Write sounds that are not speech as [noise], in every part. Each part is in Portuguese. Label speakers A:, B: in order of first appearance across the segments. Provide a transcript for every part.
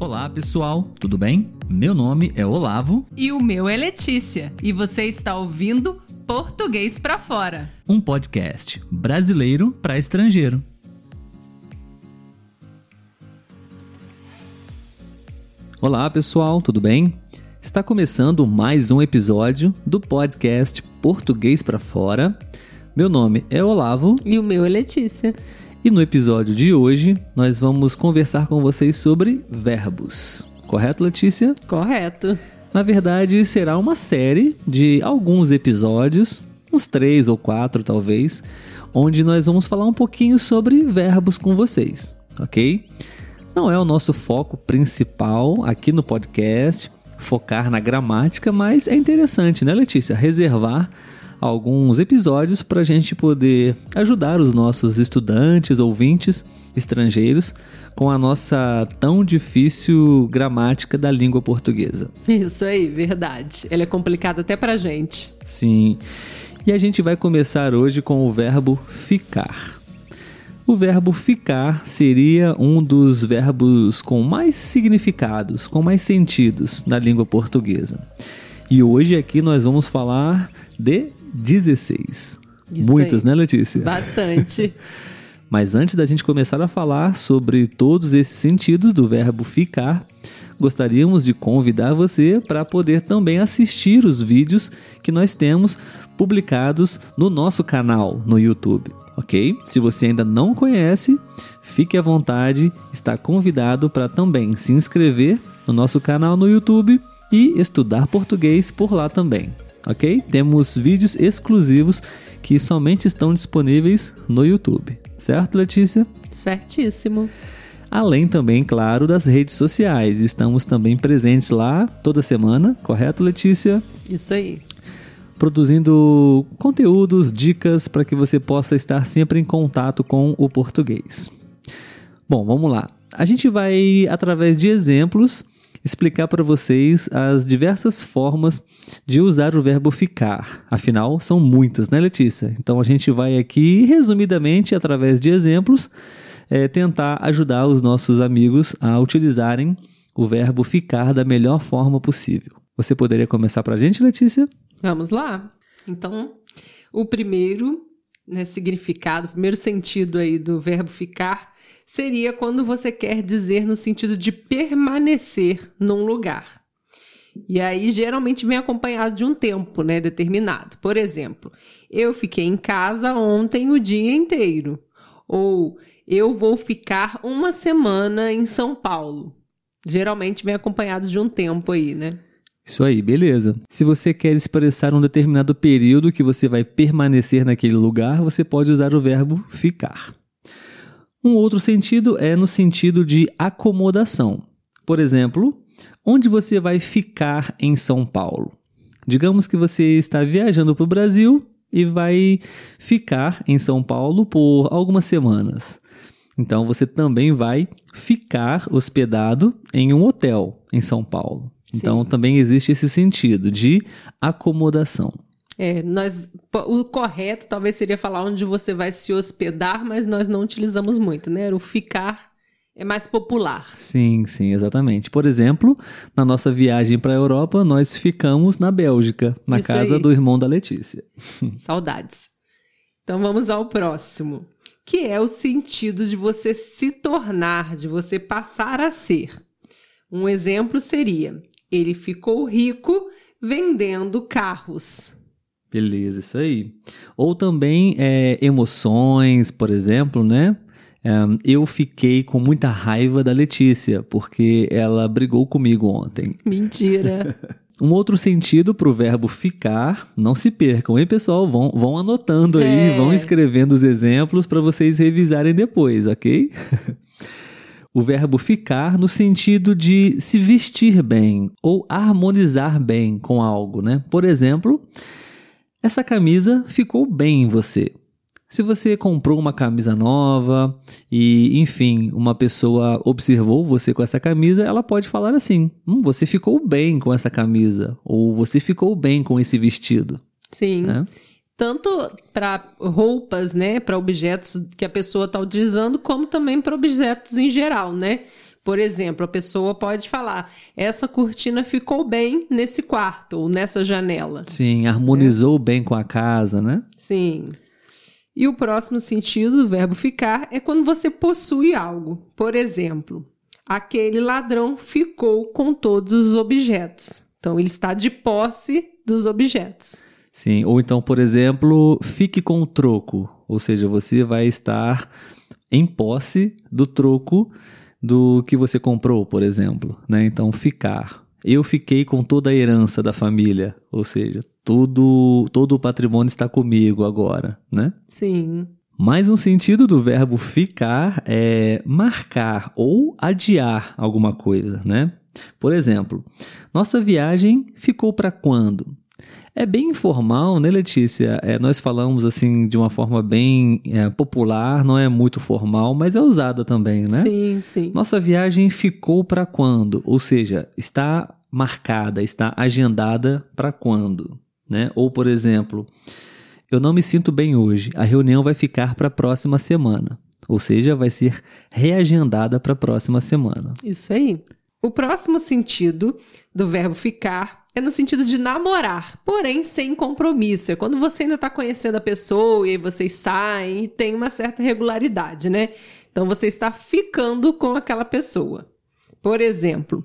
A: Olá, pessoal, tudo bem? Meu nome é Olavo.
B: E o meu é Letícia. E você está ouvindo Português para Fora
A: um podcast brasileiro para estrangeiro. Olá, pessoal, tudo bem? Está começando mais um episódio do podcast Português para Fora. Meu nome é Olavo.
B: E o meu é Letícia.
A: E no episódio de hoje, nós vamos conversar com vocês sobre verbos. Correto, Letícia?
B: Correto.
A: Na verdade, será uma série de alguns episódios, uns três ou quatro talvez, onde nós vamos falar um pouquinho sobre verbos com vocês, ok? Não é o nosso foco principal aqui no podcast, focar na gramática, mas é interessante, né, Letícia? Reservar alguns episódios para a gente poder ajudar os nossos estudantes, ouvintes estrangeiros com a nossa tão difícil gramática da língua portuguesa.
B: Isso aí, verdade. Ela é complicada até para gente.
A: Sim. E a gente vai começar hoje com o verbo ficar. O verbo ficar seria um dos verbos com mais significados, com mais sentidos na língua portuguesa. E hoje aqui nós vamos falar de 16.
B: Isso
A: Muitos,
B: aí.
A: né, Letícia?
B: Bastante. [laughs]
A: Mas antes da gente começar a falar sobre todos esses sentidos do verbo ficar, gostaríamos de convidar você para poder também assistir os vídeos que nós temos publicados no nosso canal no YouTube, ok? Se você ainda não conhece, fique à vontade, está convidado para também se inscrever no nosso canal no YouTube e estudar português por lá também, ok? Temos vídeos exclusivos que somente estão disponíveis no YouTube, certo, Letícia?
B: Certíssimo.
A: Além também, claro, das redes sociais. Estamos também presentes lá toda semana, correto, Letícia?
B: Isso aí.
A: Produzindo conteúdos, dicas para que você possa estar sempre em contato com o português. Bom, vamos lá. A gente vai, através de exemplos, explicar para vocês as diversas formas de usar o verbo ficar. Afinal, são muitas, né, Letícia? Então a gente vai aqui, resumidamente, através de exemplos, é, tentar ajudar os nossos amigos a utilizarem o verbo ficar da melhor forma possível. Você poderia começar para a gente, Letícia?
B: Vamos lá. Então, o primeiro né, significado, o primeiro sentido aí do verbo ficar seria quando você quer dizer no sentido de permanecer num lugar. E aí geralmente vem acompanhado de um tempo, né, determinado. Por exemplo, eu fiquei em casa ontem o dia inteiro. Ou eu vou ficar uma semana em São Paulo. Geralmente vem acompanhado de um tempo aí, né?
A: Isso aí, beleza. Se você quer expressar um determinado período que você vai permanecer naquele lugar, você pode usar o verbo ficar. Um outro sentido é no sentido de acomodação. Por exemplo, onde você vai ficar em São Paulo? Digamos que você está viajando para o Brasil e vai ficar em São Paulo por algumas semanas. Então você também vai ficar hospedado em um hotel em São Paulo. Então
B: Sim.
A: também existe esse sentido de acomodação.
B: É, nós, o correto talvez seria falar onde você vai se hospedar, mas nós não utilizamos muito, né? O ficar é mais popular.
A: Sim, sim, exatamente. Por exemplo, na nossa viagem para a Europa, nós ficamos na Bélgica, na
B: Isso
A: casa
B: aí.
A: do irmão da Letícia. [laughs]
B: Saudades. Então vamos ao próximo, que é o sentido de você se tornar, de você passar a ser. Um exemplo seria: ele ficou rico vendendo carros.
A: Beleza, isso aí. Ou também é, emoções, por exemplo, né? É, eu fiquei com muita raiva da Letícia, porque ela brigou comigo ontem. [laughs]
B: Mentira. [laughs]
A: Um outro sentido para o verbo ficar, não se percam, hein, pessoal? Vão, vão anotando aí,
B: É.
A: vão escrevendo os exemplos para vocês revisarem depois, ok? [laughs] o verbo ficar no sentido de se vestir bem ou harmonizar bem com algo, né? Por exemplo, essa camisa ficou bem em você. Se você comprou uma camisa nova e, enfim, uma pessoa observou você com essa camisa, ela pode falar assim: hum, você ficou bem com essa camisa, ou você ficou bem com esse vestido.
B: Sim.
A: né?
B: Tanto para roupas, né, para objetos que a pessoa está utilizando, como também para objetos em geral, né? Por exemplo, a pessoa pode falar: essa cortina ficou bem nesse quarto ou nessa janela.
A: Sim, harmonizou é. bem com a casa, né?
B: Sim. E o próximo sentido do verbo ficar é quando você possui algo. Por exemplo, aquele ladrão ficou com todos os objetos. Então, ele está de posse dos objetos.
A: Sim, ou então, por exemplo, fique com o troco, ou seja, você vai estar em posse do troco do que você comprou, por exemplo, né? Então, ficar. Eu fiquei com toda a herança da família, ou seja, todo todo o patrimônio está comigo agora, né?
B: Sim.
A: Mais um sentido do verbo ficar é marcar ou adiar alguma coisa, né? Por exemplo, nossa viagem ficou para quando? É bem informal, né, Letícia? É, nós falamos assim de uma forma bem é, popular, não é muito formal, mas é usada também, né?
B: Sim, sim.
A: Nossa viagem ficou para quando? Ou seja, está marcada, está agendada para quando, né? Ou por exemplo, eu não me sinto bem hoje. A reunião vai ficar para a próxima semana. Ou seja, vai ser reagendada para a próxima semana.
B: Isso aí. O próximo sentido do verbo ficar é no sentido de namorar, porém sem compromisso. É quando você ainda está conhecendo a pessoa e aí vocês saem e tem uma certa regularidade, né? Então você está ficando com aquela pessoa. Por exemplo,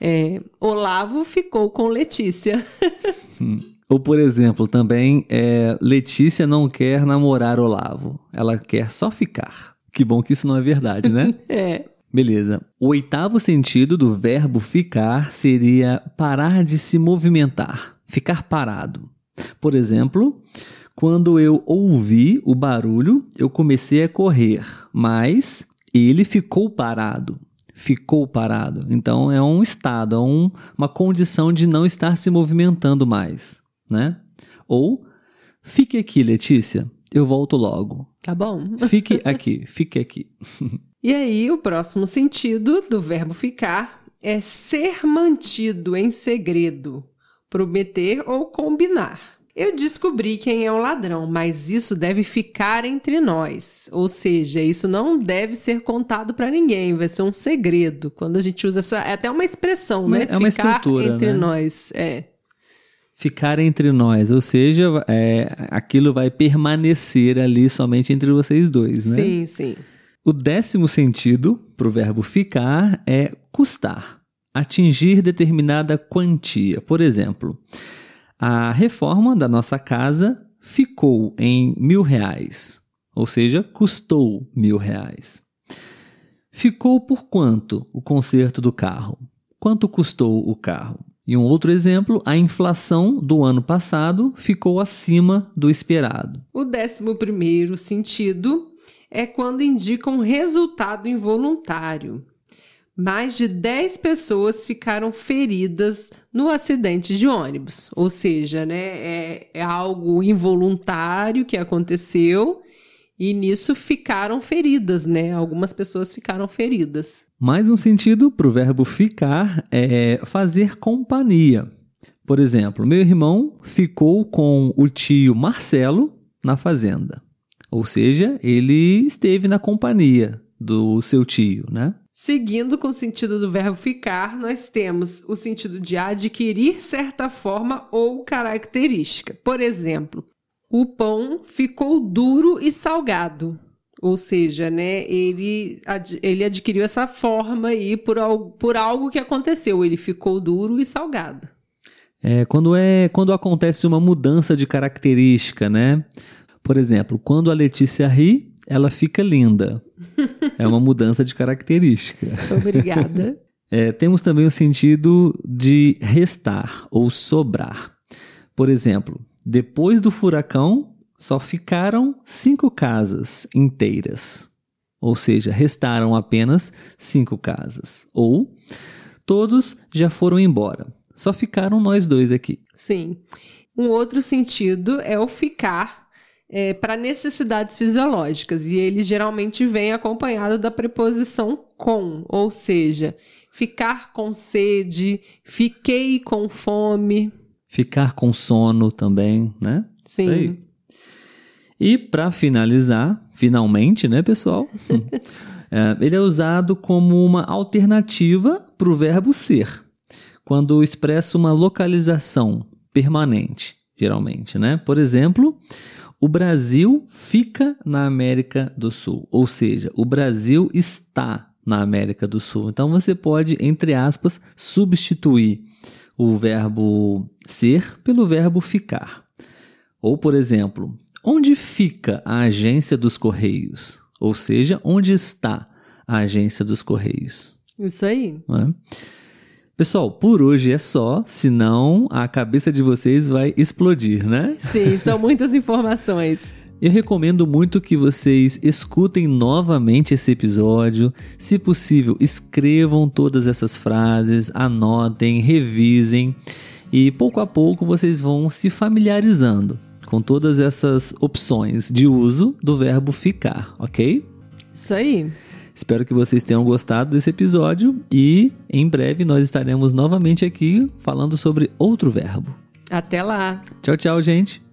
B: é, Olavo ficou com Letícia.
A: Hum. Ou, por exemplo, também é, Letícia não quer namorar Olavo. Ela quer só ficar. Que bom que isso não é verdade, né? [laughs]
B: é.
A: Beleza. O oitavo sentido do verbo ficar seria parar de se movimentar, ficar parado. Por exemplo, quando eu ouvi o barulho, eu comecei a correr, mas ele ficou parado. Ficou parado. Então é um estado, é um, uma condição de não estar se movimentando mais, né? Ou fique aqui, Letícia, eu volto logo.
B: Tá bom.
A: Fique [laughs] aqui, fique aqui. [laughs]
B: E aí, o próximo sentido do verbo ficar é ser mantido em segredo, prometer ou combinar. Eu descobri quem é o ladrão, mas isso deve ficar entre nós. Ou seja, isso não deve ser contado para ninguém, vai ser um segredo. Quando a gente usa essa. É até uma expressão, né?
A: É uma ficar estrutura.
B: Entre
A: né?
B: nós. É.
A: Ficar entre nós, ou seja, é, aquilo vai permanecer ali somente entre vocês dois, né?
B: Sim, sim.
A: O décimo sentido para o verbo ficar é custar, atingir determinada quantia. Por exemplo, a reforma da nossa casa ficou em mil reais, ou seja, custou mil reais. Ficou por quanto o conserto do carro? Quanto custou o carro? E um outro exemplo, a inflação do ano passado ficou acima do esperado.
B: O décimo primeiro sentido é quando indicam resultado involuntário. Mais de 10 pessoas ficaram feridas no acidente de ônibus. Ou seja, né, é, é algo involuntário que aconteceu e nisso ficaram feridas, né? Algumas pessoas ficaram feridas.
A: Mais um sentido para o verbo ficar é fazer companhia. Por exemplo, meu irmão ficou com o tio Marcelo na fazenda. Ou seja, ele esteve na companhia do seu tio, né?
B: Seguindo com o sentido do verbo ficar, nós temos o sentido de adquirir certa forma ou característica. Por exemplo, o pão ficou duro e salgado. Ou seja, né, ele, ele adquiriu essa forma aí por, por algo que aconteceu. Ele ficou duro e salgado.
A: É, quando, é, quando acontece uma mudança de característica, né? Por exemplo, quando a Letícia ri, ela fica linda. é uma mudança de característica.
B: Obrigada. [laughs]
A: É, temos também o sentido de restar ou sobrar. Por exemplo, depois do furacão, só ficaram cinco casas inteiras. Ou seja, restaram apenas cinco casas. Ou todos já foram embora. Só ficaram nós dois aqui.
B: Sim. Um outro sentido é o ficar é, para necessidades fisiológicas e ele geralmente vem acompanhado da preposição com, ou seja, ficar com sede, fiquei com fome.
A: Ficar com sono também, né?
B: Sim.
A: E para finalizar, finalmente, né, pessoal? [laughs] É, ele é usado como uma alternativa para o verbo ser, quando expressa uma localização permanente, geralmente, né? Por exemplo, o Brasil fica na América do Sul, ou seja, o Brasil está na América do Sul. Então você pode, entre aspas, substituir o verbo ser pelo verbo ficar. Ou, por exemplo, onde fica a agência dos Correios? Ou seja, onde está a agência dos Correios?
B: Isso aí.
A: É? Pessoal, por hoje é só, senão a cabeça de vocês vai explodir, né?
B: Sim, são muitas informações.
A: Eu recomendo muito que vocês escutem novamente esse episódio. Se possível, escrevam todas essas frases, anotem, revisem e pouco a pouco vocês vão se familiarizando com todas essas opções de uso do verbo ficar, ok?
B: Isso aí.
A: Espero que vocês tenham gostado desse episódio e em breve nós estaremos novamente aqui falando sobre outro verbo.
B: Até lá.
A: Tchau, tchau, gente.